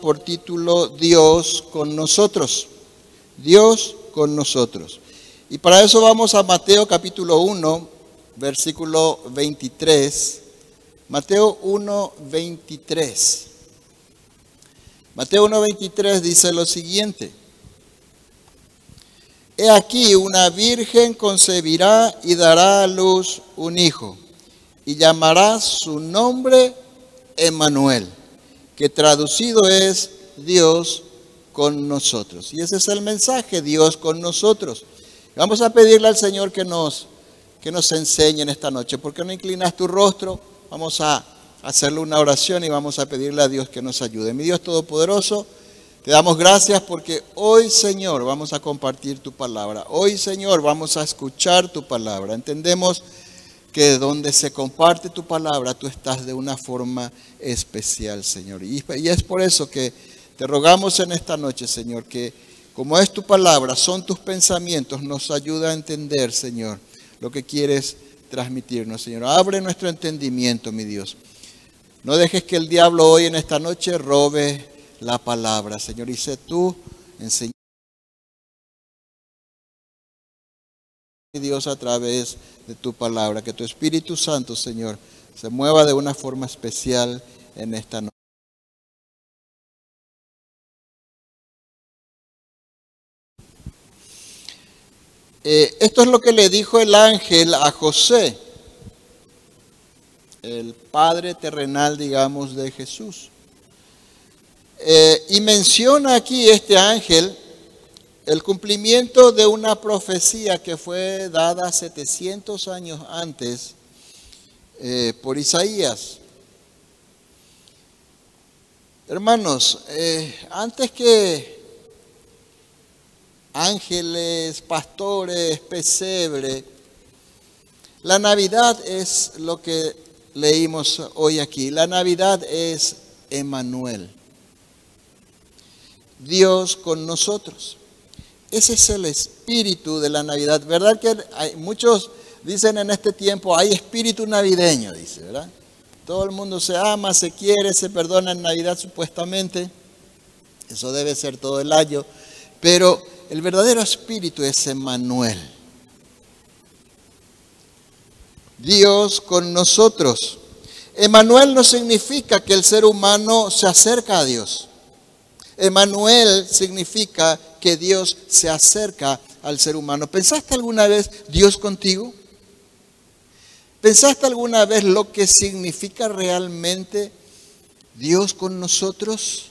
por título Dios con nosotros. Dios con nosotros. Y para eso vamos a Mateo capítulo 1, versículo 23. Mateo 1, 23. Mateo 1, 23 dice lo siguiente. He aquí una virgen concebirá y dará a luz un hijo y llamará su nombre Emmanuel, que traducido es Dios con nosotros. Y ese es el mensaje, Dios con nosotros. Vamos a pedirle al Señor que nos, que nos enseñe en esta noche. ¿Por qué no inclinas tu rostro? Vamos a hacerle una oración y vamos a pedirle a Dios que nos ayude. Mi Dios Todopoderoso, te damos gracias porque hoy, Señor, vamos a compartir tu palabra. Hoy, Señor, vamos a escuchar tu palabra. Entendemos que donde se comparte tu palabra, tú estás de una forma especial, Señor. Y, es por eso que te rogamos en esta noche, Señor, que como es tu palabra, son tus pensamientos, nos ayuda a entender, Señor, lo que quieres transmitirnos, Señor. Abre nuestro entendimiento, mi Dios. No dejes que el diablo hoy en esta noche robe la palabra, Señor. Y sé tú enseñando. Dios a través de tu palabra, que tu Espíritu Santo, Señor, se mueva de una forma especial en esta noche. Eh, esto es lo que le dijo el ángel a José, el padre terrenal, digamos, de Jesús. Eh, y menciona aquí este ángel el cumplimiento de una profecía que fue dada 700 años antes eh, por Isaías. Hermanos, eh, antes que ángeles, pastores, pesebre, la Navidad es lo que leímos hoy aquí. La Navidad es Emanuel. Dios con nosotros. Ese es el espíritu de la Navidad. ¿Verdad que hay, muchos dicen en este tiempo, hay espíritu navideño, dice, ¿verdad? Todo el mundo se ama, se quiere, se perdona en Navidad supuestamente. Eso debe ser todo el año. Pero el verdadero espíritu es Emmanuel. Dios con nosotros. Emmanuel no significa que el ser humano se acerca a Dios. Emmanuel significa que Dios se acerca al ser humano. ¿Pensaste alguna vez Dios contigo? ¿Pensaste alguna vez lo que significa realmente Dios con nosotros?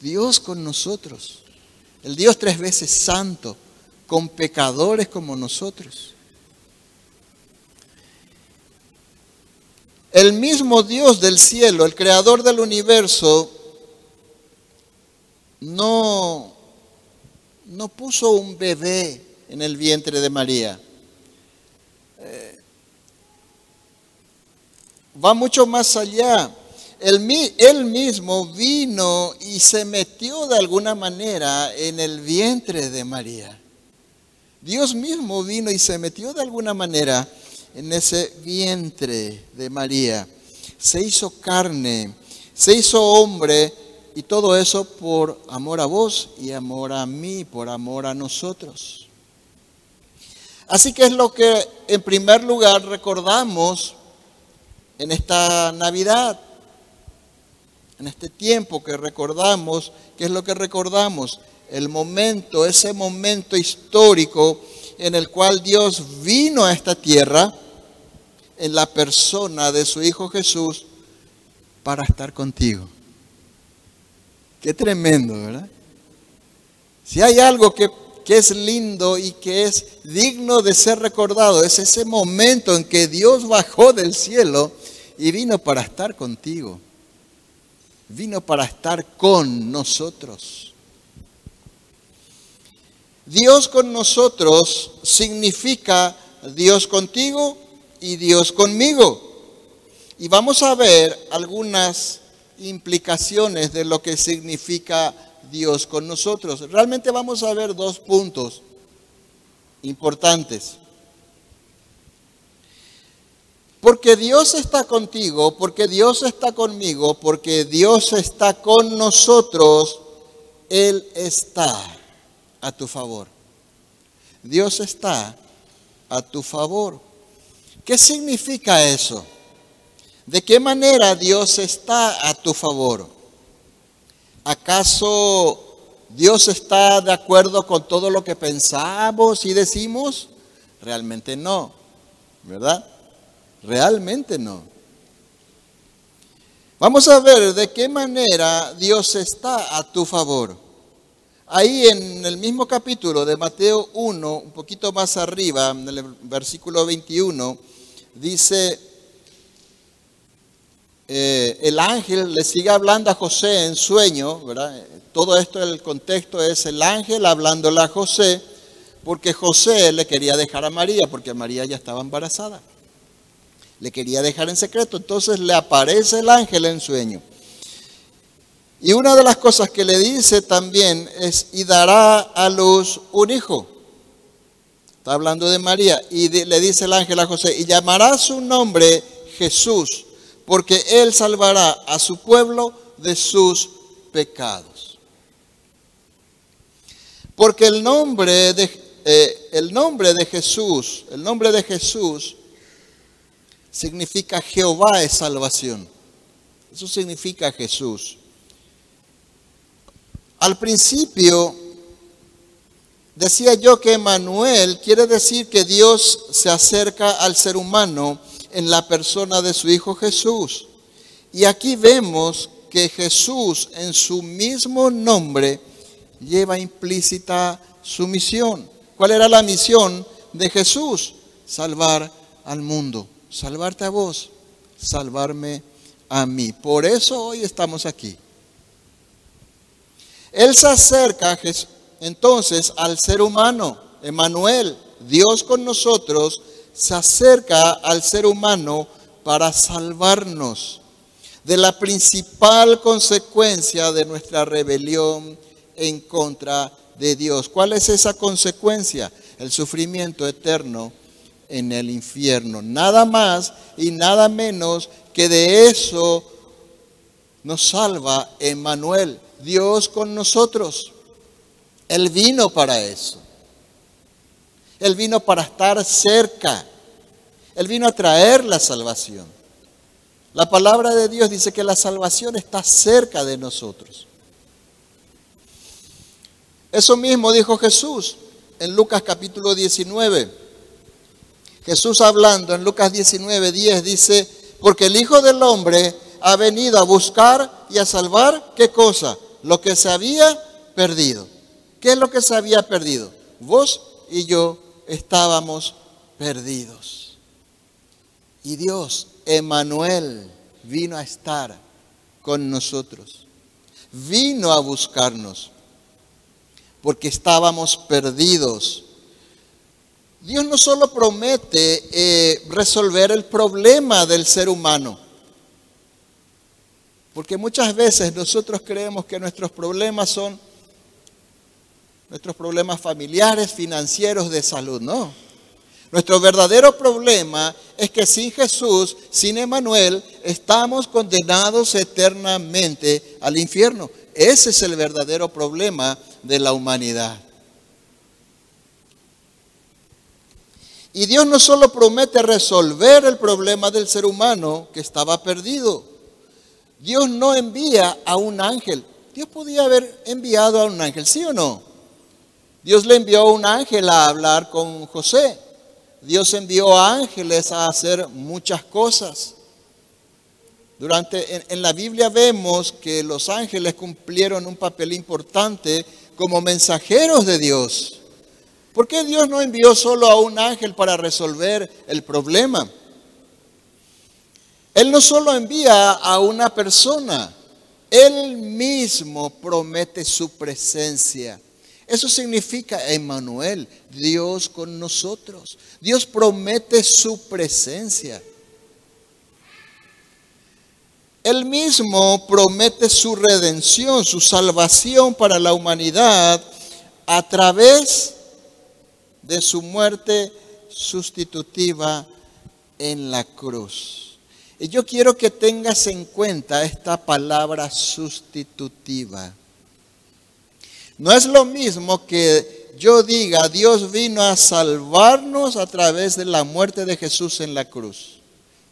Dios con nosotros. El Dios tres veces santo, con pecadores como nosotros. El mismo Dios del cielo, el creador del universo, no, no puso un bebé en el vientre de María. Eh, va mucho más allá. Él, él, mismo vino y se metió de alguna manera en el vientre de María. Dios mismo vino y se metió de alguna manera en ese vientre de María. Se hizo carne, se hizo hombre y todo eso por amor a vos y amor a mí, por amor a nosotros. Así que es lo que en primer lugar recordamos en esta Navidad, en este tiempo que recordamos, ¿qué es lo que recordamos? El momento, ese momento histórico en el cual Dios vino a esta tierra en la persona de su Hijo Jesús para estar contigo. Qué tremendo, ¿verdad? Si hay algo que, es lindo y que es digno de ser recordado, es ese momento en que Dios bajó del cielo y vino para estar contigo. Vino para estar con nosotros. Dios con nosotros significa Dios contigo y Dios conmigo. Y vamos a ver algunas implicaciones de lo que significa Dios con nosotros. Realmente vamos a ver dos puntos importantes. Porque Dios está contigo, porque Dios está conmigo, porque Dios está con nosotros, Él está a tu favor. Dios está a tu favor. ¿Qué significa eso? ¿De qué manera Dios está a tu favor? ¿Acaso Dios está de acuerdo con todo lo que pensamos y decimos? Realmente no, ¿verdad? Realmente no. Vamos a ver de qué manera Dios está a tu favor. Ahí en el mismo capítulo de Mateo 1, un poquito más arriba, en el versículo 21, dice, el ángel le sigue hablando a José en sueño, ¿verdad? Todo esto, el contexto es el ángel hablándole a José, porque José le quería dejar a María, porque María ya estaba embarazada le quería dejar en secreto. Entonces le aparece el ángel en sueño. Y una de las cosas que le dice también es, y dará a luz un hijo. Está hablando de María. Y le dice el ángel a José, y llamará su nombre Jesús, porque él salvará a su pueblo de sus pecados. Porque el nombre de, eh, el nombre de Jesús, el nombre de Jesús significa Jehová es salvación. Eso significa Jesús. Al principio decía yo que Emanuel quiere decir que Dios se acerca al ser humano en la persona de su Hijo Jesús. Y aquí vemos que Jesús en su mismo nombre lleva implícita su misión. ¿Cuál era la misión de Jesús? Salvar al mundo salvarte a vos, salvarme a mí. Por eso hoy estamos aquí. Él se acerca entonces al ser humano, Emanuel, Dios con nosotros, se acerca al ser humano para salvarnos de la principal consecuencia de nuestra rebelión en contra de Dios. ¿Cuál es esa consecuencia? El sufrimiento eterno en el infierno. Nada más y nada menos que de eso nos salva Emmanuel, Dios con nosotros. Él vino para eso. Él vino para estar cerca. Él vino a traer la salvación. La palabra de Dios dice que la salvación está cerca de nosotros. Eso mismo dijo Jesús en Lucas capítulo 19 Jesús hablando en Lucas 19, 10 dice, porque el Hijo del Hombre ha venido a buscar y a salvar, ¿qué cosa? Lo que se había perdido. ¿Qué es lo que se había perdido? Vos y yo estábamos perdidos. Y Dios, Emanuel, vino a estar con nosotros. Vino a buscarnos porque estábamos perdidos Dios no solo promete eh, resolver el problema del ser humano, porque muchas veces nosotros creemos que nuestros problemas son nuestros problemas familiares, financieros, de salud, no. Nuestro verdadero problema es que sin Jesús, sin Emanuel, estamos condenados eternamente al infierno. Ese es el verdadero problema de la humanidad. Y Dios no solo promete resolver el problema del ser humano que estaba perdido. Dios no envía a un ángel. Dios podía haber enviado a un ángel, ¿sí o no? Dios le envió un ángel a hablar con José. Dios envió ángeles a hacer muchas cosas. Durante en, en, la Biblia vemos que los ángeles cumplieron un papel importante como mensajeros de Dios. ¿Por qué Dios no envió solo a un ángel para resolver el problema? Él no solo envía a una persona, Él mismo promete su presencia. Eso significa Emmanuel, Dios con nosotros. Dios promete su presencia. Él mismo promete su redención, su salvación para la humanidad a través de su muerte sustitutiva en la cruz. Y yo quiero que tengas en cuenta esta palabra sustitutiva. No es lo mismo que yo diga, Dios vino a salvarnos a través de la muerte de Jesús en la cruz.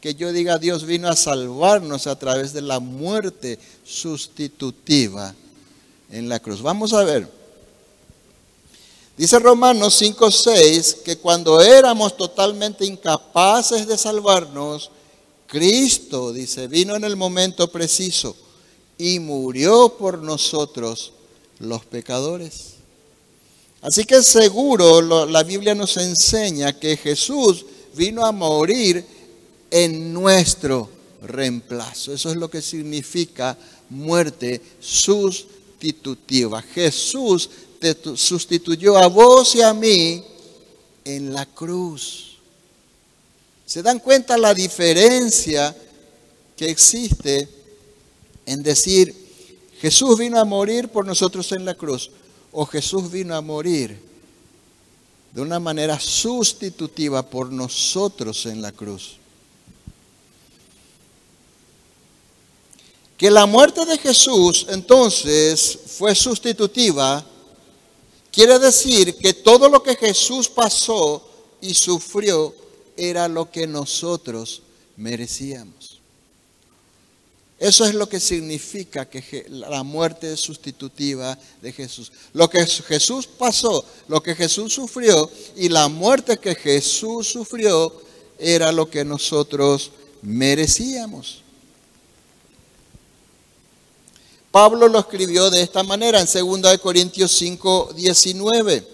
Que yo diga, Dios vino a salvarnos a través de la muerte sustitutiva en la cruz. Vamos a ver. Dice Romanos 5:6 que cuando éramos totalmente incapaces de salvarnos, Cristo, dice, vino en el momento preciso y murió por nosotros los pecadores. Así que seguro la Biblia nos enseña que Jesús vino a morir en nuestro reemplazo. Eso es lo que significa muerte sustitutiva. Jesús te sustituyó a vos y a mí en la cruz. ¿Se dan cuenta la diferencia que existe en decir, Jesús vino a morir por nosotros en la cruz o Jesús vino a morir de una manera sustitutiva por nosotros en la cruz? Que la muerte de Jesús entonces fue sustitutiva Quiere decir que todo lo que Jesús pasó y sufrió era lo que nosotros merecíamos. Eso es lo que significa que la muerte sustitutiva de Jesús. Lo que Jesús pasó, lo que Jesús sufrió y la muerte que Jesús sufrió era lo que nosotros merecíamos. Pablo lo escribió de esta manera en 2 Corintios 5, 19.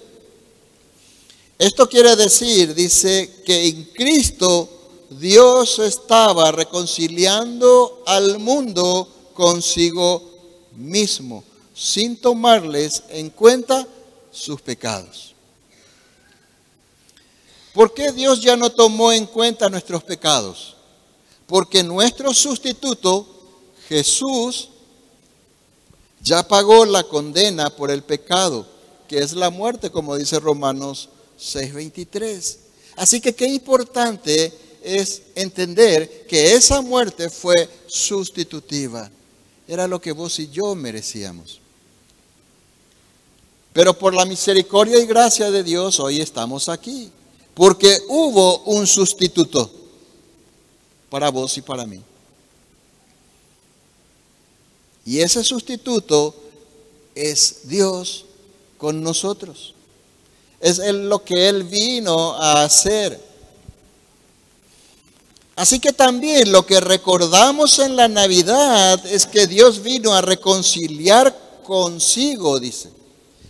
Esto quiere decir, dice, que en Cristo Dios estaba reconciliando al mundo consigo mismo, sin tomarles en cuenta sus pecados. ¿Por qué Dios ya no tomó en cuenta nuestros pecados? Porque nuestro sustituto, Jesús, ya pagó la condena por el pecado, que es la muerte, como dice Romanos 6:23. Así que qué importante es entender que esa muerte fue sustitutiva. Era lo que vos y yo merecíamos. Pero por la misericordia y gracia de Dios hoy estamos aquí. Porque hubo un sustituto para vos y para mí. Y ese sustituto es Dios con nosotros. Es lo que Él vino a hacer. Así que también lo que recordamos en la Navidad es que Dios vino a reconciliar consigo, dice.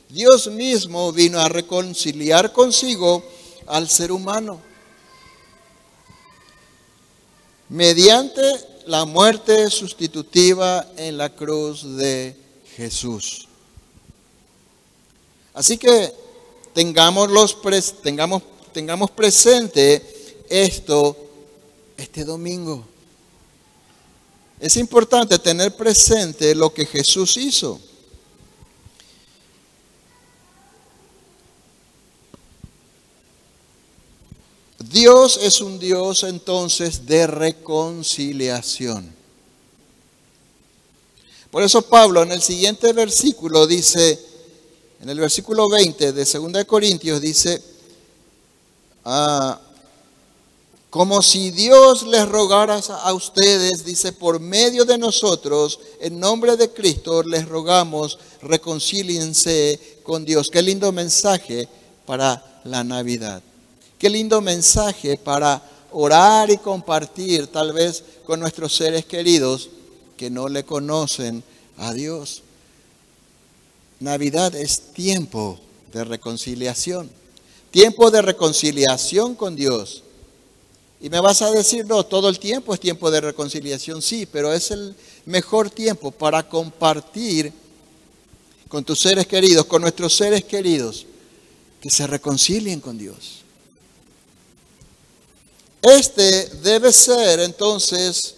Dios mismo vino a reconciliar consigo al ser humano. Mediante la muerte sustitutiva en la cruz de Jesús. Así que tengamos, tengamos, tengamos presente esto este domingo. Es importante tener presente lo que Jesús hizo. Dios es un Dios entonces de reconciliación. Por eso Pablo en el siguiente versículo dice, en el versículo 20 de 2 Corintios dice, ah, como si Dios les rogara a ustedes, dice, por medio de nosotros, en nombre de Cristo, les rogamos, reconcíliense con Dios. Qué lindo mensaje para la Navidad. Qué lindo mensaje para orar y compartir tal vez con nuestros seres queridos que no le conocen a Dios. Navidad es tiempo de reconciliación, tiempo de reconciliación con Dios. Y me vas a decir, no, todo el tiempo es tiempo de reconciliación, sí, pero es el mejor tiempo para compartir con tus seres queridos, con nuestros seres queridos, que se reconcilien con Dios. Este debe ser entonces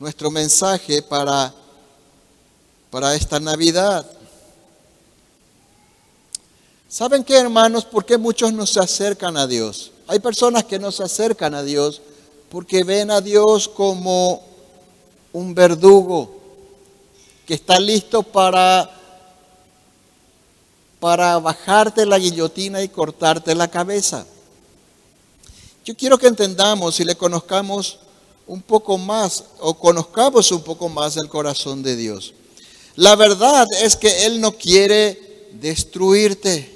nuestro mensaje para, para esta Navidad. ¿Saben qué, hermanos? ¿Por qué muchos no se acercan a Dios? Hay personas que no se acercan a Dios porque ven a Dios como un verdugo que está listo para para bajarte la guillotina y cortarte la cabeza. Yo quiero que entendamos y le conozcamos un poco más o conozcamos un poco más el corazón de Dios. La verdad es que Él no quiere destruirte.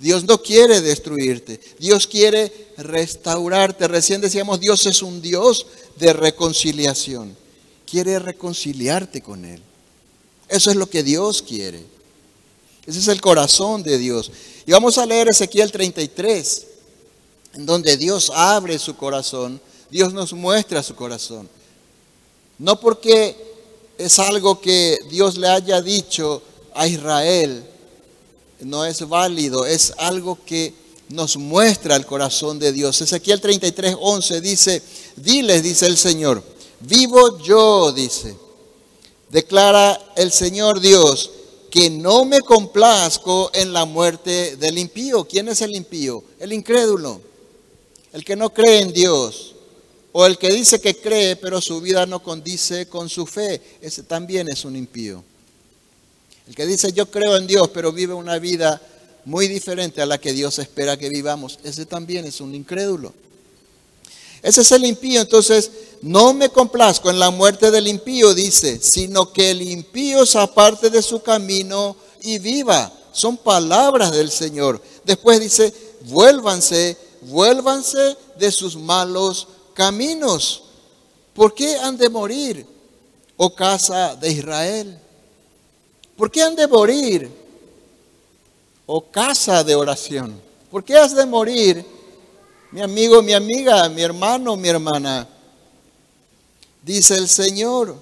Dios no quiere destruirte. Dios quiere restaurarte. Recién decíamos, Dios es un Dios de reconciliación. Quiere reconciliarte con Él. Eso es lo que Dios quiere. Ese es el corazón de Dios. Y vamos a leer Ezequiel 33, en donde Dios abre su corazón. Dios nos muestra su corazón. No porque es algo que Dios le haya dicho a Israel, no es válido, es algo que nos muestra el corazón de Dios. Ezequiel 33, 11 dice, diles, dice el Señor, vivo yo, dice, declara el Señor Dios, que no me complazco en la muerte del impío. ¿Quién es el impío? El incrédulo, el que no cree en Dios, o el que dice que cree, pero su vida no condice con su fe. Ese también es un impío. El que dice yo creo en Dios, pero vive una vida muy diferente a la que Dios espera que vivamos. Ese también es un incrédulo. Ese es el impío. Entonces, no me complazco en la muerte del impío, dice, sino que el impío se aparte de su camino y viva. Son palabras del Señor. Después dice, vuélvanse, vuélvanse de sus malos caminos. ¿Por qué han de morir, oh casa de Israel? ¿Por qué han de morir, oh casa de oración? ¿Por qué has de morir, mi amigo, mi amiga, mi hermano, mi hermana? Dice el Señor,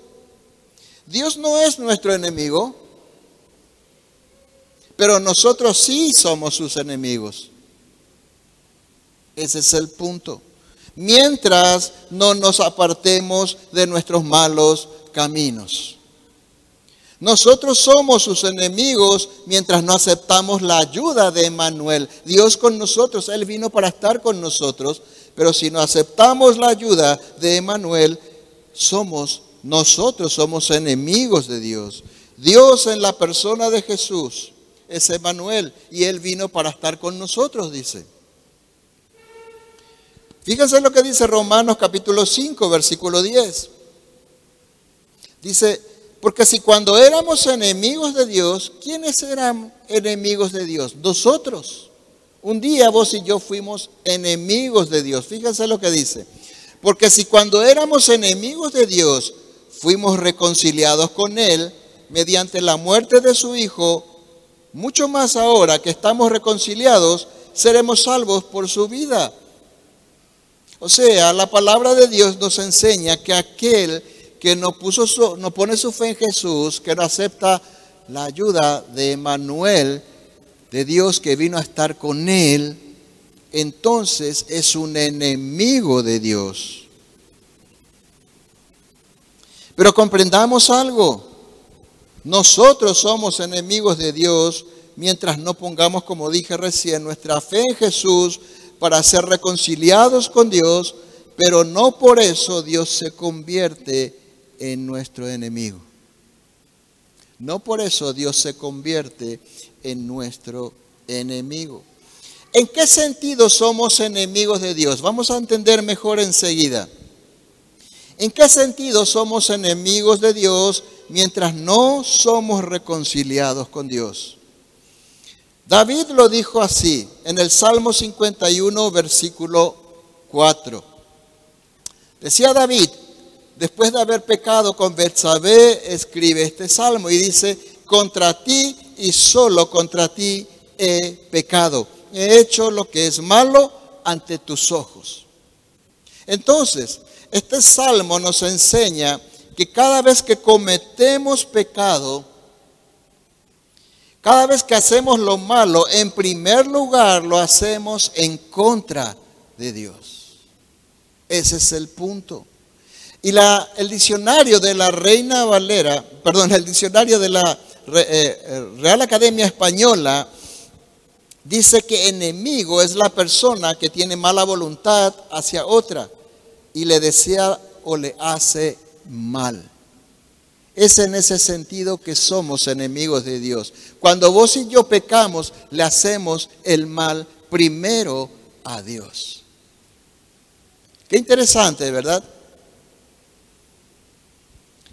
Dios no es nuestro enemigo, pero nosotros sí somos sus enemigos. Ese es el punto. Mientras no nos apartemos de nuestros malos caminos. Nosotros somos sus enemigos mientras no aceptamos la ayuda de Emmanuel. Dios con nosotros, Él vino para estar con nosotros, pero si no aceptamos la ayuda de Emmanuel, somos, nosotros somos enemigos de Dios. Dios en la persona de Jesús es Emmanuel y Él vino para estar con nosotros, dice. Fíjense lo que dice Romanos capítulo 5, versículo 10. Dice, porque si cuando éramos enemigos de Dios, ¿quiénes eran enemigos de Dios? Nosotros. Un día vos y yo fuimos enemigos de Dios. Fíjense lo que dice. Porque si cuando éramos enemigos de Dios, fuimos reconciliados con Él mediante la muerte de su Hijo, mucho más ahora que estamos reconciliados, seremos salvos por su vida. O sea, la palabra de Dios nos enseña que aquel que no, puso no pone su fe en Jesús, que no acepta la ayuda de Emanuel, de Dios que vino a estar con él, entonces es un enemigo de Dios. Pero comprendamos algo, nosotros somos enemigos de Dios mientras no pongamos, como dije recién, nuestra fe en Jesús para ser reconciliados con Dios, pero no por eso Dios se convierte en nuestro enemigo. No por eso Dios se convierte en nuestro enemigo. ¿En qué sentido somos enemigos de Dios? Vamos a entender mejor enseguida. ¿En qué sentido somos enemigos de Dios mientras no somos reconciliados con Dios? David lo dijo así en el Salmo 51, versículo 4. Decía David, después de haber pecado con Betsabé, escribe este salmo y dice, contra ti y solo contra ti he pecado. He hecho lo que es malo ante tus ojos. Entonces, este salmo nos enseña que cada vez que cometemos pecado, cada vez que hacemos lo malo, en primer lugar lo hacemos en contra de Dios. Ese es el punto. Y el diccionario de la Reina Valera, perdón, el diccionario de la eh, eh, Real Academia Española dice que enemigo es la persona que tiene mala voluntad hacia otra y le desea o le hace mal. Es en ese sentido que somos enemigos de Dios. Cuando vos y yo pecamos, le hacemos el mal primero a Dios. Qué interesante, ¿verdad?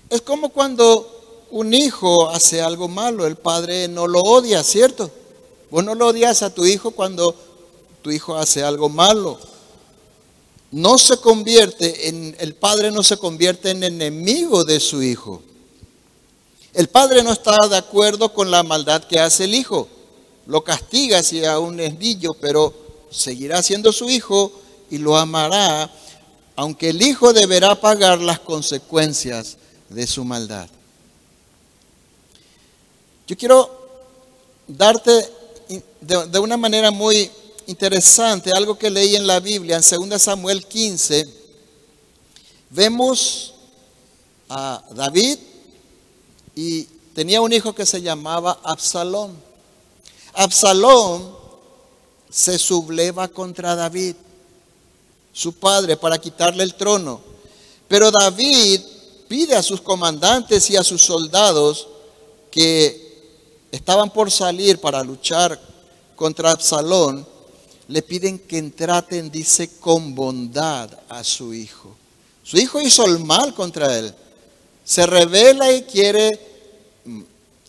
Es como cuando un hijo hace algo malo, el padre no lo odia, ¿cierto? Vos no lo odias a tu hijo cuando tu hijo hace algo malo. No se convierte en, el padre no se convierte en enemigo de su hijo. El padre no está de acuerdo con la maldad que hace el hijo. Lo castiga si aún es niño, pero seguirá siendo su hijo y lo amará, aunque el hijo deberá pagar las consecuencias de su maldad. Yo quiero darte de, una manera muy interesante algo que leí en la Biblia, en 2 Samuel 15. Vemos a David y tenía un hijo que se llamaba Absalón. Absalón se subleva contra David, su padre, para quitarle el trono. Pero David pide a sus comandantes y a sus soldados que estaban por salir para luchar contra Absalón, le piden que traten, dice, con bondad a su hijo. Su hijo hizo el mal contra él. Se revela y quiere,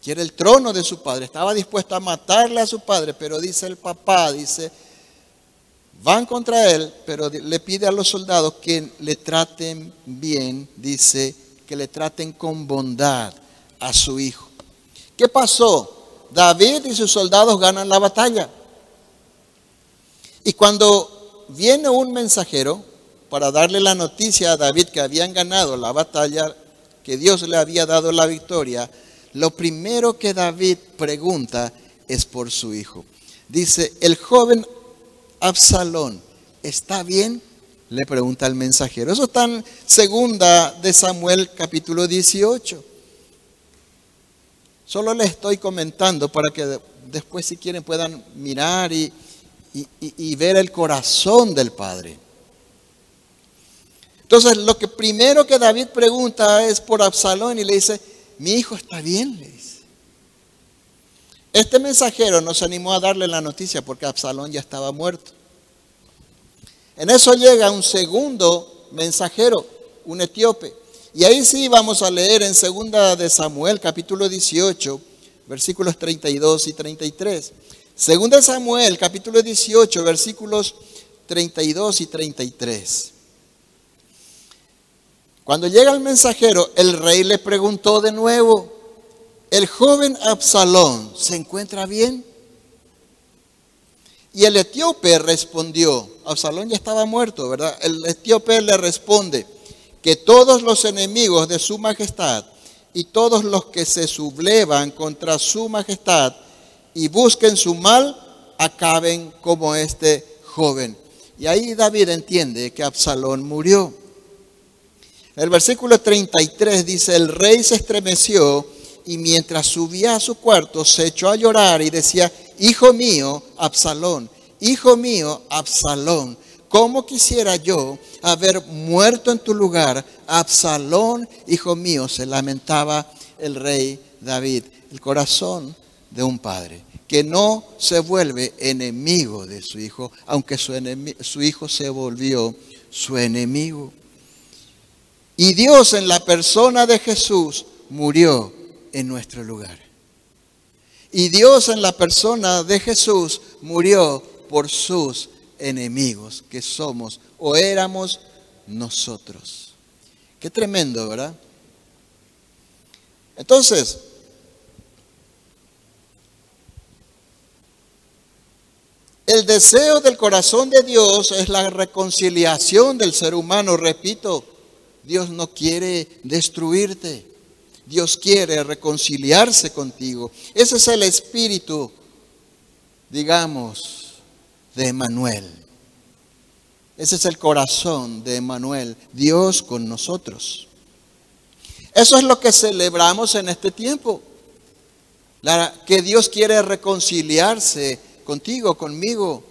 quiere el trono de su padre. Estaba dispuesto a matarle a su padre, pero dice el papá, dice, van contra él, pero le pide a los soldados que le traten bien, dice, que le traten con bondad a su hijo. ¿Qué pasó? David y sus soldados ganan la batalla. Y cuando viene un mensajero para darle la noticia a David que habían ganado la batalla, que Dios le había dado la victoria, lo primero que David pregunta es por su hijo. Dice, el joven Absalón, ¿está bien? Le pregunta el mensajero. Eso está en segunda de Samuel capítulo 18. Solo le estoy comentando para que después si quieren puedan mirar y, y ver el corazón del Padre. Entonces lo que primero que David pregunta es por Absalón y le dice, mi hijo está bien, le dice. Este mensajero nos animó a darle la noticia porque Absalón ya estaba muerto. En eso llega un segundo mensajero, un etíope. Y ahí sí vamos a leer en segunda de Samuel, capítulo 18, versículos 32 y 33. Segunda Samuel, capítulo 18, versículos 32 y 33. Cuando llega el mensajero, el rey le preguntó de nuevo, ¿el joven Absalón se encuentra bien? Y el etíope respondió, Absalón ya estaba muerto, ¿verdad? El etíope le responde que todos los enemigos de su majestad y todos los que se sublevan contra su majestad y busquen su mal, acaben como este joven. Y ahí David entiende que Absalón murió. El versículo 33 dice, el rey se estremeció y mientras subía a su cuarto se echó a llorar y decía, Hijo mío, Absalón, hijo mío, Absalón, ¿cómo quisiera yo haber muerto en tu lugar? Absalón, hijo mío, se lamentaba el rey David, el corazón de un padre que no se vuelve enemigo de su hijo, aunque su, su hijo se volvió su enemigo. Y Dios en la persona de Jesús murió en nuestro lugar. Y Dios en la persona de Jesús murió por sus enemigos, que somos o éramos nosotros. Qué tremendo, ¿verdad? Entonces, el deseo del corazón de Dios es la reconciliación del ser humano. Repito, Dios no quiere destruirte. Dios quiere reconciliarse contigo. Ese es el espíritu, digamos, de Emanuel. Ese es el corazón de Emanuel, Dios con nosotros. Eso es lo que celebramos en este tiempo. que Dios quiere reconciliarse contigo, conmigo.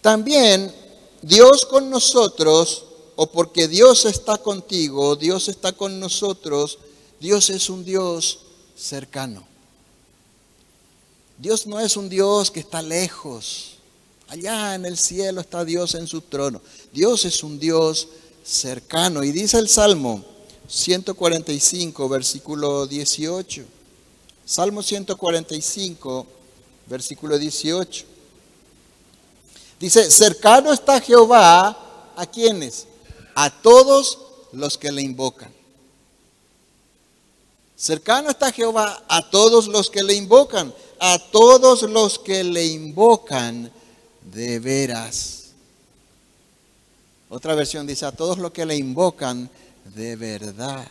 También Dios con nosotros, o porque Dios está contigo, Dios está con nosotros, Dios es un Dios cercano. Dios no es un Dios que está lejos. Allá en el cielo está Dios en su trono. Dios es un Dios cercano. Y dice el Salmo 145, versículo 18. Salmo 145, versículo 18. Dice, cercano está Jehová a quienes? A todos los que le invocan. Cercano está Jehová a todos los que le invocan, a todos los que le invocan de veras. Otra versión dice, a todos los que le invocan de verdad.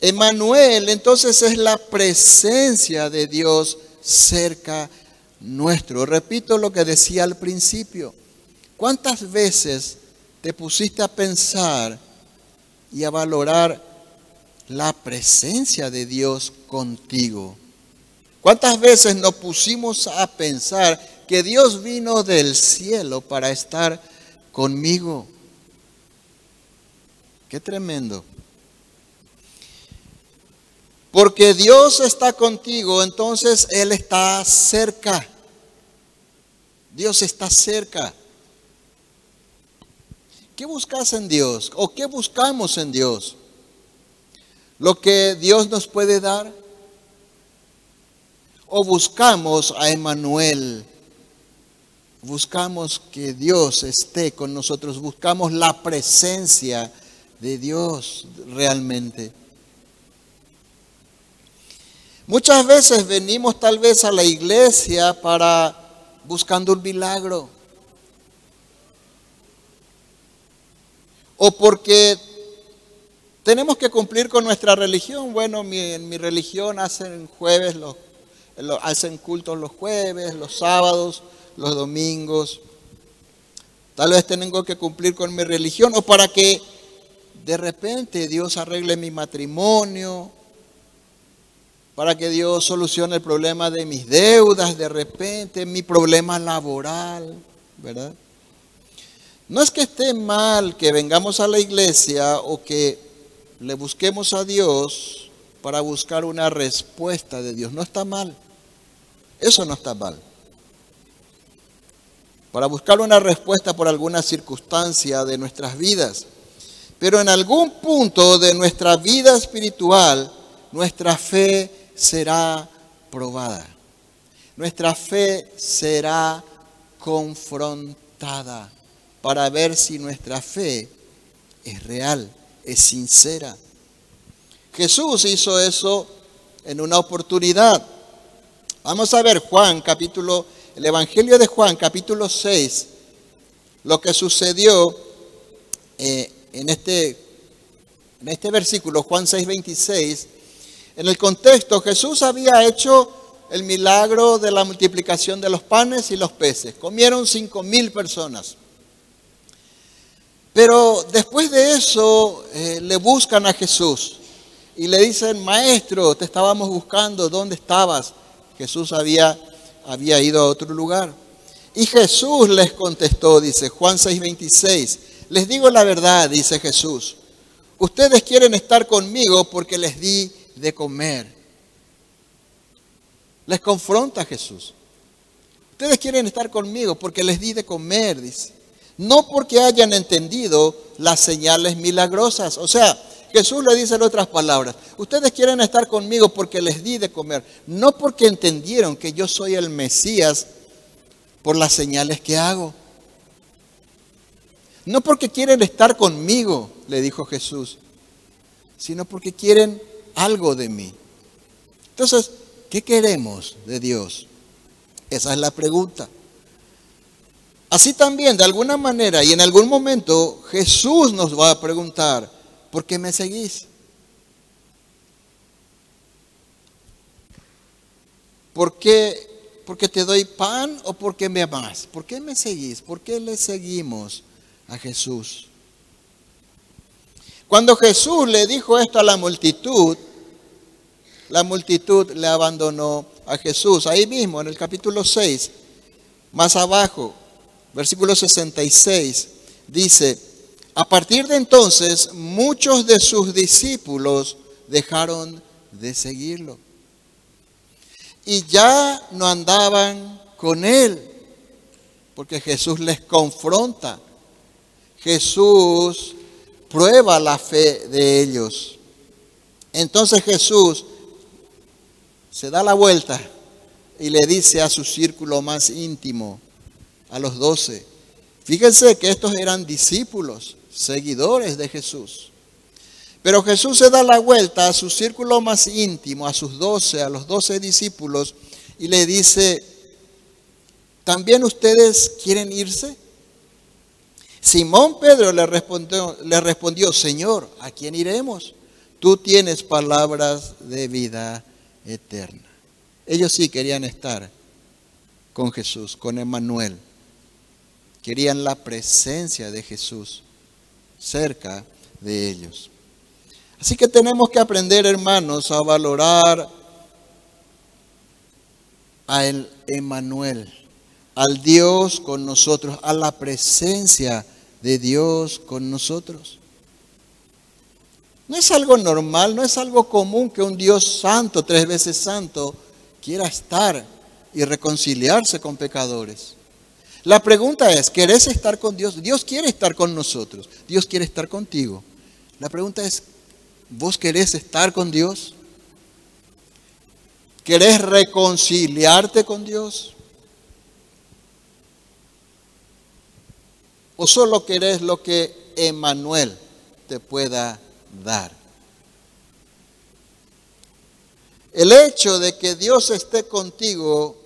Emanuel entonces es la presencia de Dios cerca nuestro. Repito lo que decía al principio. ¿Cuántas veces te pusiste a pensar y a valorar la presencia de Dios contigo? ¿Cuántas veces nos pusimos a pensar que Dios vino del cielo para estar conmigo? Qué tremendo. Porque Dios está contigo, entonces Él está cerca. Dios está cerca. ¿Qué buscas en Dios? ¿O qué buscamos en Dios? ¿Lo que Dios nos puede dar? ¿O buscamos a Emanuel? Buscamos que Dios esté con nosotros, buscamos la presencia de Dios realmente. Muchas veces venimos tal vez a la iglesia para buscando un milagro. O porque tenemos que cumplir con nuestra religión. Bueno, en mi religión hacen jueves los, hacen cultos los jueves, los sábados, los domingos. Tal vez tengo que cumplir con mi religión o para que de repente Dios arregle mi matrimonio para que Dios solucione el problema de mis deudas, de repente, mi problema laboral, ¿verdad? No es que esté mal que vengamos a la iglesia o que le busquemos a Dios para buscar una respuesta de Dios. No está mal. Eso no está mal. Para buscar una respuesta por alguna circunstancia de nuestras vidas. Pero en algún punto de nuestra vida espiritual, nuestra fe será probada. Nuestra fe será confrontada para ver si nuestra fe es real, es sincera. Jesús hizo eso en una oportunidad. Vamos a ver Juan capítulo, el Evangelio de Juan capítulo 6, lo que sucedió eh, en, este, en este versículo, Juan 6, 26 en el contexto, Jesús había hecho el milagro de la multiplicación de los panes y los peces. Comieron cinco mil personas. Pero después de eso eh, le buscan a Jesús y le dicen, maestro, te estábamos buscando, ¿dónde estabas? Jesús había, había ido a otro lugar. Y Jesús les contestó, dice Juan 6:26, les digo la verdad, dice Jesús, ustedes quieren estar conmigo porque les di de comer. Les confronta Jesús. Ustedes quieren estar conmigo porque les di de comer, dice. No porque hayan entendido las señales milagrosas. O sea, Jesús le dice en otras palabras, ustedes quieren estar conmigo porque les di de comer. No porque entendieron que yo soy el Mesías por las señales que hago. No porque quieren estar conmigo, le dijo Jesús, sino porque quieren algo de mí. Entonces, ¿qué queremos de Dios? Esa es la pregunta. Así también, de alguna manera y en algún momento, Jesús nos va a preguntar, ¿por qué me seguís? ¿Por qué? ¿Porque te doy pan o porque me amas? ¿Por qué me seguís? ¿Por qué le seguimos a Jesús? Cuando Jesús le dijo esto a la multitud, la multitud le abandonó a Jesús. Ahí mismo, en el capítulo 6, más abajo, versículo 66, dice, a partir de entonces muchos de sus discípulos dejaron de seguirlo. Y ya no andaban con él, porque Jesús les confronta. Jesús prueba la fe de ellos. Entonces Jesús se da la vuelta y le dice a su círculo más íntimo, a los doce, fíjense que estos eran discípulos, seguidores de Jesús. Pero Jesús se da la vuelta a su círculo más íntimo, a sus doce, a los doce discípulos, y le dice, ¿también ustedes quieren irse? Simón Pedro le respondió, le respondió, Señor, ¿a quién iremos? Tú tienes palabras de vida eterna. Ellos sí querían estar con Jesús, con Emmanuel. Querían la presencia de Jesús cerca de ellos. Así que tenemos que aprender, hermanos, a valorar a el Emmanuel, al Dios con nosotros, a la presencia de Dios con nosotros. No es algo normal, no es algo común que un Dios santo, tres veces santo, quiera estar y reconciliarse con pecadores. La pregunta es, ¿querés estar con Dios? Dios quiere estar con nosotros, Dios quiere estar contigo. La pregunta es, ¿vos querés estar con Dios? ¿Querés reconciliarte con Dios? ¿O solo querés lo que Emmanuel te pueda dar? El hecho de que Dios esté contigo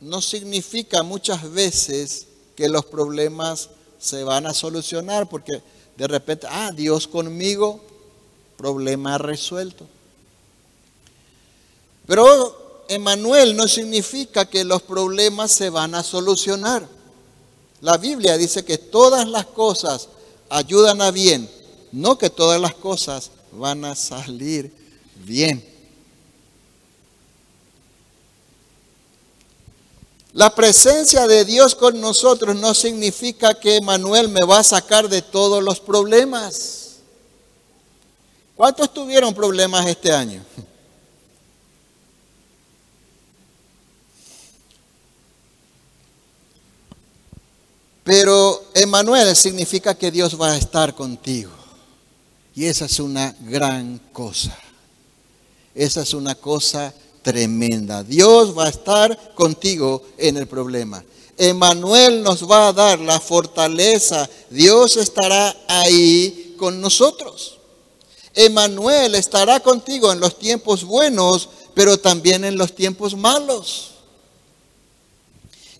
no significa muchas veces que los problemas se van a solucionar, porque de repente, ah, Dios conmigo, problema resuelto. Pero Emmanuel no significa que los problemas se van a solucionar. La Biblia dice que todas las cosas ayudan a bien, no que todas las cosas van a salir bien. La presencia de Dios con nosotros no significa que Manuel me va a sacar de todos los problemas. ¿Cuántos tuvieron problemas este año? Pero Emanuel significa que Dios va a estar contigo. Y esa es una gran cosa. Esa es una cosa tremenda. Dios va a estar contigo en el problema. Emanuel nos va a dar la fortaleza. Dios estará ahí con nosotros. Emanuel estará contigo en los tiempos buenos, pero también en los tiempos malos.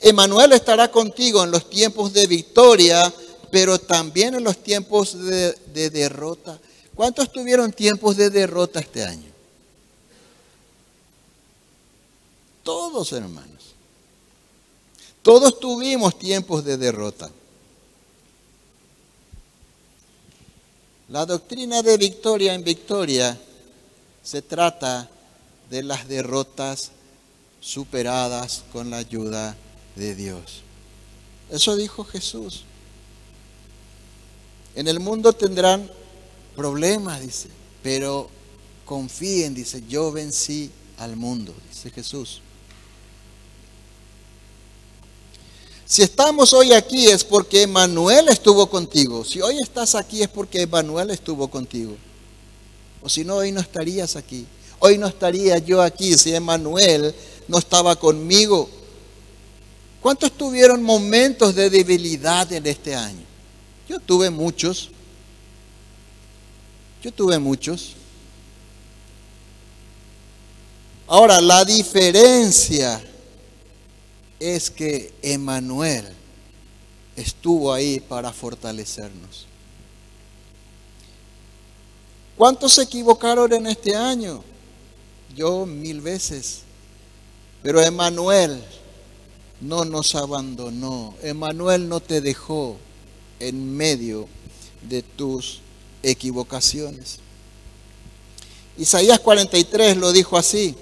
Emanuel estará contigo en los tiempos de victoria, pero también en los tiempos de, derrota. ¿Cuántos tuvieron tiempos de derrota este año? Todos, hermanos. Todos tuvimos tiempos de derrota. La doctrina de victoria en victoria se trata de las derrotas superadas con la ayuda de Dios. Eso dijo Jesús. En el mundo tendrán problemas, dice, pero confíen, dice, yo vencí al mundo, dice Jesús. Si estamos hoy aquí es porque Manuel estuvo contigo. Si hoy estás aquí es porque Manuel estuvo contigo. O si no, hoy no estarías aquí. Hoy no estaría yo aquí si Emanuel no estaba conmigo. ¿Cuántos tuvieron momentos de debilidad en este año? Yo tuve muchos. Yo tuve muchos. Ahora, la diferencia es que Emanuel estuvo ahí para fortalecernos. ¿Cuántos se equivocaron en este año? Yo mil veces. Pero Emanuel no nos abandonó. Emanuel no te dejó en medio de tus equivocaciones. Isaías 43 lo dijo así.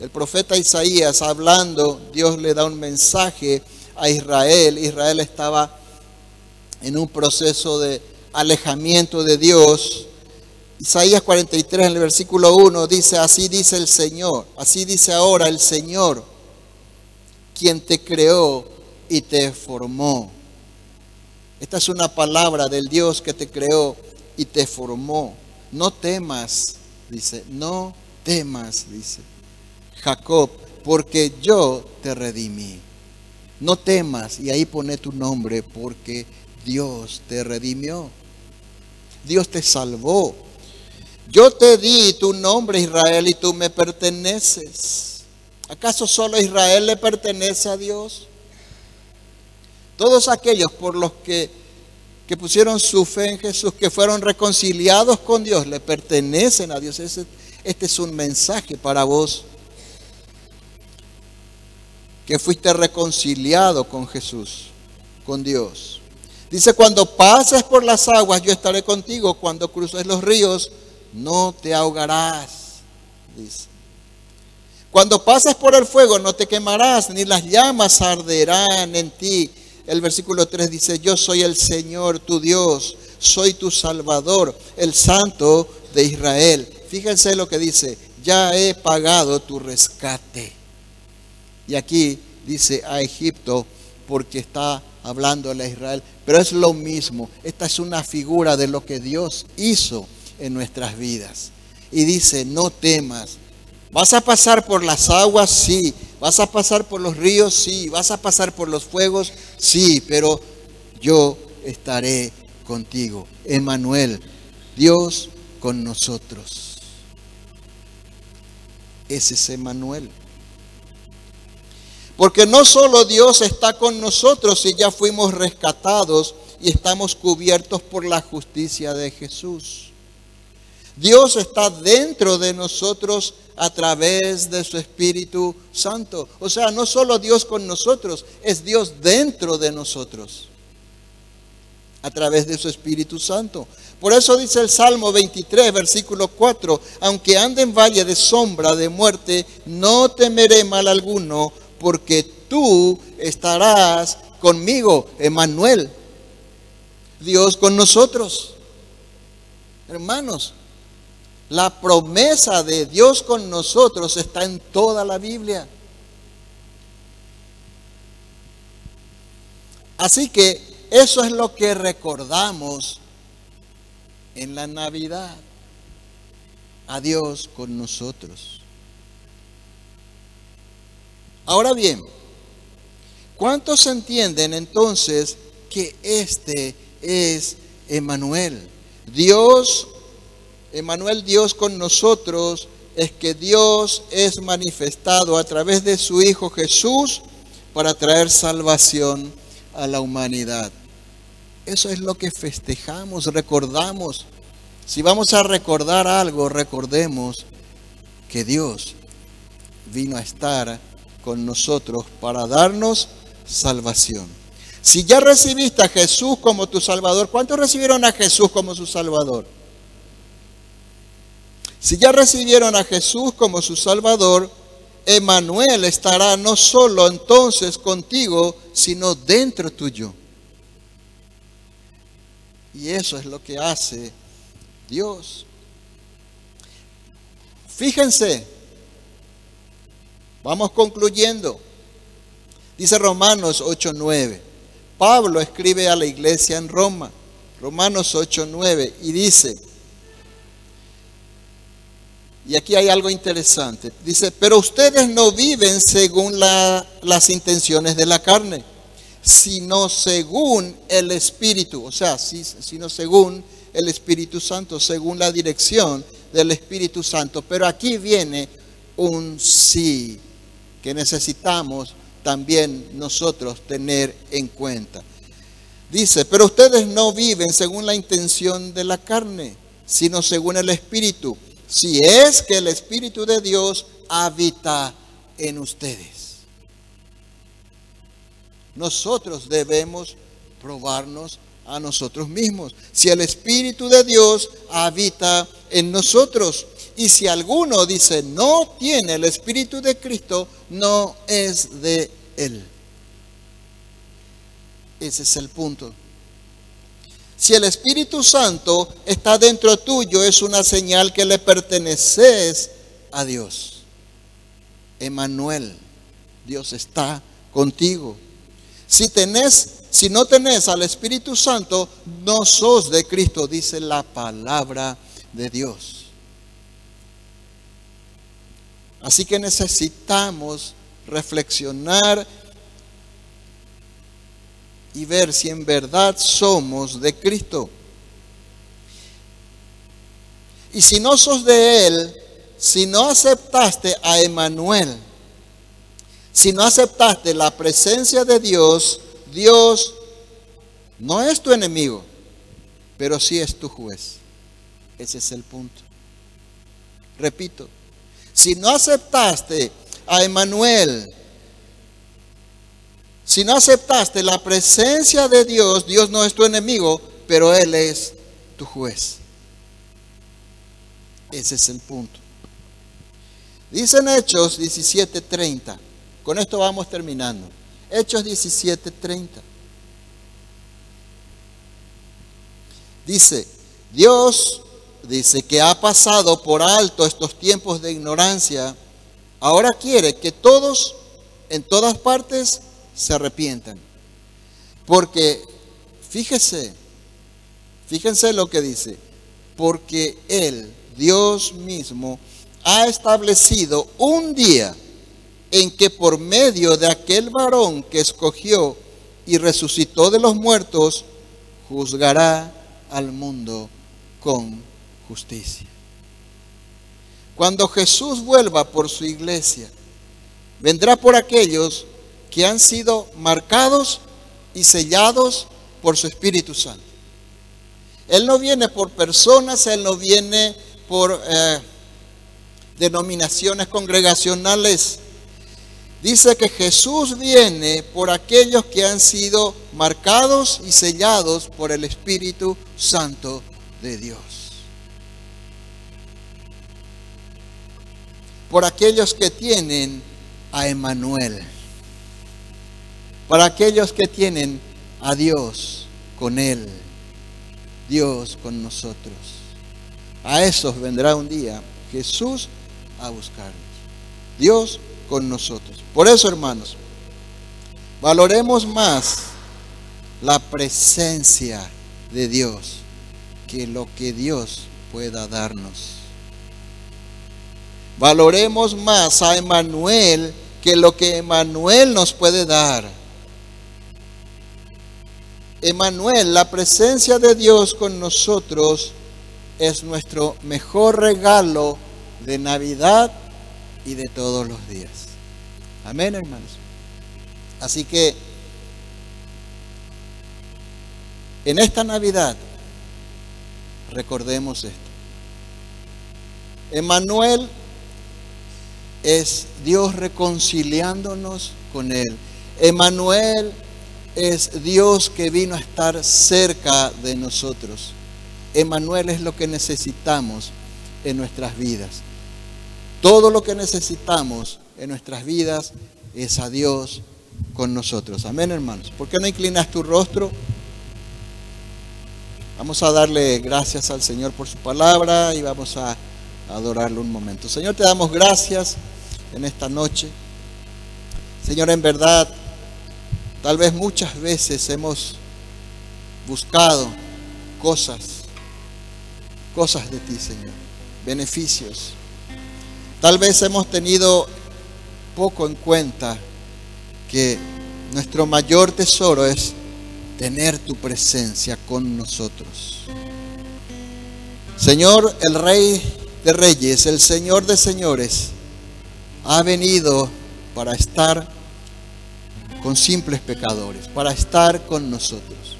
El profeta Isaías hablando, Dios le da un mensaje a Israel. Israel estaba en un proceso de alejamiento de Dios. Isaías 43 en el versículo 1 dice, así dice el Señor, así dice ahora el Señor, quien te creó y te formó. Esta es una palabra del Dios que te creó y te formó. No temas, dice, no temas, dice Jacob, porque yo te redimí. No temas, y ahí pone tu nombre, porque Dios te redimió. Dios te salvó. Yo te di tu nombre Israel y tú me perteneces. ¿Acaso solo Israel le pertenece a Dios? Todos aquellos por los que, que pusieron su fe en Jesús, que fueron reconciliados con Dios, le pertenecen a Dios. Este, este es un mensaje para vos que fuiste reconciliado con Jesús, con Dios. Dice, cuando pases por las aguas, yo estaré contigo. Cuando cruces los ríos, no te ahogarás. Dice. Cuando pases por el fuego, no te quemarás, ni las llamas arderán en ti. El versículo 3 dice, yo soy el Señor tu Dios, soy tu Salvador, el Santo de Israel. Fíjense lo que dice, ya he pagado tu rescate. Y aquí dice a Egipto porque está hablando a Israel, pero es lo mismo. Esta es una figura de lo que Dios hizo en nuestras vidas. Y dice, no temas. ¿Vas a pasar por las aguas? Sí. ¿Vas a pasar por los ríos? Sí. ¿Vas a pasar por los fuegos? Sí. Pero yo estaré contigo. Emmanuel, Dios con nosotros. Ese es Emmanuel. Porque no solo Dios está con nosotros y ya fuimos rescatados y estamos cubiertos por la justicia de Jesús. Dios está dentro de nosotros a través de su Espíritu Santo. O sea, no solo Dios con nosotros, es Dios dentro de nosotros a través de su Espíritu Santo. Por eso dice el Salmo 23, versículo 4, aunque ande en valle de sombra de muerte, no temeré mal alguno porque tú estarás conmigo, Emanuel. Dios con nosotros. Hermanos, la promesa de Dios con nosotros está en toda la Biblia. Así que eso es lo que recordamos en la Navidad. A Dios con nosotros. Ahora bien, ¿cuántos entienden entonces que este es Emanuel? Dios, Emanuel Dios con nosotros, es que Dios es manifestado a través de su Hijo Jesús para traer salvación a la humanidad. Eso es lo que festejamos, recordamos. Si vamos a recordar algo, recordemos que Dios vino a estar con nosotros para darnos salvación. Si ya recibiste a Jesús como tu Salvador, ¿cuántos recibieron a Jesús como su Salvador? Si ya recibieron a Jesús como su Salvador, Emanuel estará no solo entonces contigo, sino dentro tuyo. Y eso es lo que hace Dios. Fíjense, Vamos concluyendo. Dice Romanos 8:9. Pablo escribe a la iglesia en Roma, Romanos 8:9, y dice, y aquí hay algo interesante, dice, pero ustedes no viven según las intenciones de la carne, sino según el Espíritu, o sea, sino según el Espíritu Santo, según la dirección del Espíritu Santo. Pero aquí viene un sí que necesitamos también nosotros tener en cuenta. Dice, pero ustedes no viven según la intención de la carne, sino según el Espíritu, si es que el Espíritu de Dios habita en ustedes. Nosotros debemos probarnos a nosotros mismos. Si el Espíritu de Dios habita en nosotros. Y si alguno dice no tiene el Espíritu de Cristo, no es de Él. Ese es el punto. Si el Espíritu Santo está dentro tuyo, es una señal que le perteneces a Dios. Emanuel, Dios está contigo. Si tenés, si no tenés al Espíritu Santo, no sos de Cristo, dice la palabra de Dios. Así que necesitamos reflexionar y ver si en verdad somos de Cristo. Y si no sos de Él, si no aceptaste a Emanuel, si no aceptaste la presencia de Dios, Dios no es tu enemigo, pero sí es tu juez. Ese es el punto. Repito, si no aceptaste a Emanuel, si no aceptaste la presencia de Dios, Dios no es tu enemigo, pero Él es tu juez. Ese es el punto. Dicen Hechos 17:30. Con esto vamos terminando. Hechos 17:30. Dice, Dios dice que ha pasado por alto estos tiempos de ignorancia. Ahora quiere que todos en todas partes se arrepientan. Porque, fíjese, fíjense lo que dice, porque Él, Dios mismo, ha establecido un día en que por medio de aquel varón que escogió y resucitó de los muertos, juzgará al mundo con justicia. Cuando Jesús vuelva por su iglesia, vendrá por aquellos que han sido marcados y sellados por su Espíritu Santo. Él no viene por personas, Él no viene por eh, denominaciones congregacionales. Dice que Jesús viene por aquellos que han sido marcados y sellados por el Espíritu Santo de Dios. Por aquellos que tienen a Emanuel para aquellos que tienen a Dios con Él, Dios con nosotros. A esos vendrá un día Jesús a buscarnos. Dios con nosotros. Por eso, hermanos, valoremos más la presencia de Dios que lo que Dios pueda darnos. Valoremos más a Emanuel que lo que Emanuel nos puede dar. Emanuel, la presencia de Dios con nosotros es nuestro mejor regalo de Navidad y de todos los días. Amén, hermanos. Así que en esta Navidad recordemos esto. Emanuel es Dios reconciliándonos con Él. Emanuel es Dios que vino a estar cerca de nosotros. Emanuel es lo que necesitamos en nuestras vidas. Todo lo que necesitamos en nuestras vidas es a Dios con nosotros. Amén, hermanos. ¿Por qué no inclinas tu rostro? Vamos a darle gracias al Señor por su palabra y vamos adorarlo un momento. Señor, te damos gracias en esta noche. Señor, en verdad Tal vez muchas veces hemos buscado cosas, cosas de ti, Señor, beneficios. Tal vez hemos tenido poco en cuenta que nuestro mayor tesoro es tener tu presencia con nosotros. Señor, el Rey de Reyes, el Señor de Señores, ha venido para estar con simples pecadores, para estar con nosotros.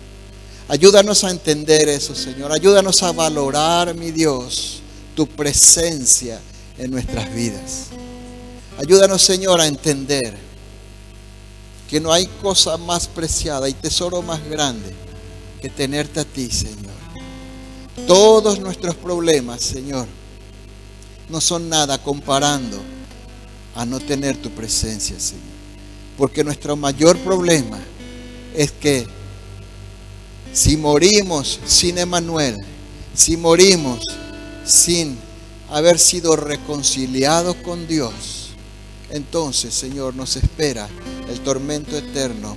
Ayúdanos a entender eso, Señor. Ayúdanos a valorar, mi Dios, tu presencia en nuestras vidas. Ayúdanos, Señor, a entender que no hay cosa más preciada y tesoro más grande que tenerte a ti, Señor. Todos nuestros problemas, Señor, no son nada comparando a no tener tu presencia, Señor. Porque nuestro mayor problema es que si morimos sin Emanuel, si morimos sin haber sido reconciliados con Dios, entonces, Señor, nos espera el tormento eterno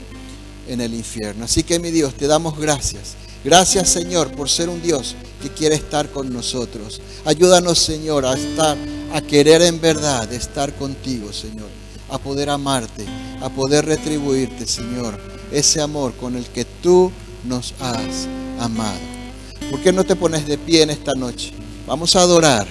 en el infierno. Así que, mi Dios, te damos gracias. Gracias, Señor, por ser un Dios que quiere estar con nosotros. Ayúdanos, Señor, a estar, a querer en verdad estar contigo, Señor, a poder amarte, a poder retribuirte, Señor, ese amor con el que tú nos has amado. ¿Por qué no te pones de pie en esta noche? Vamos a adorar.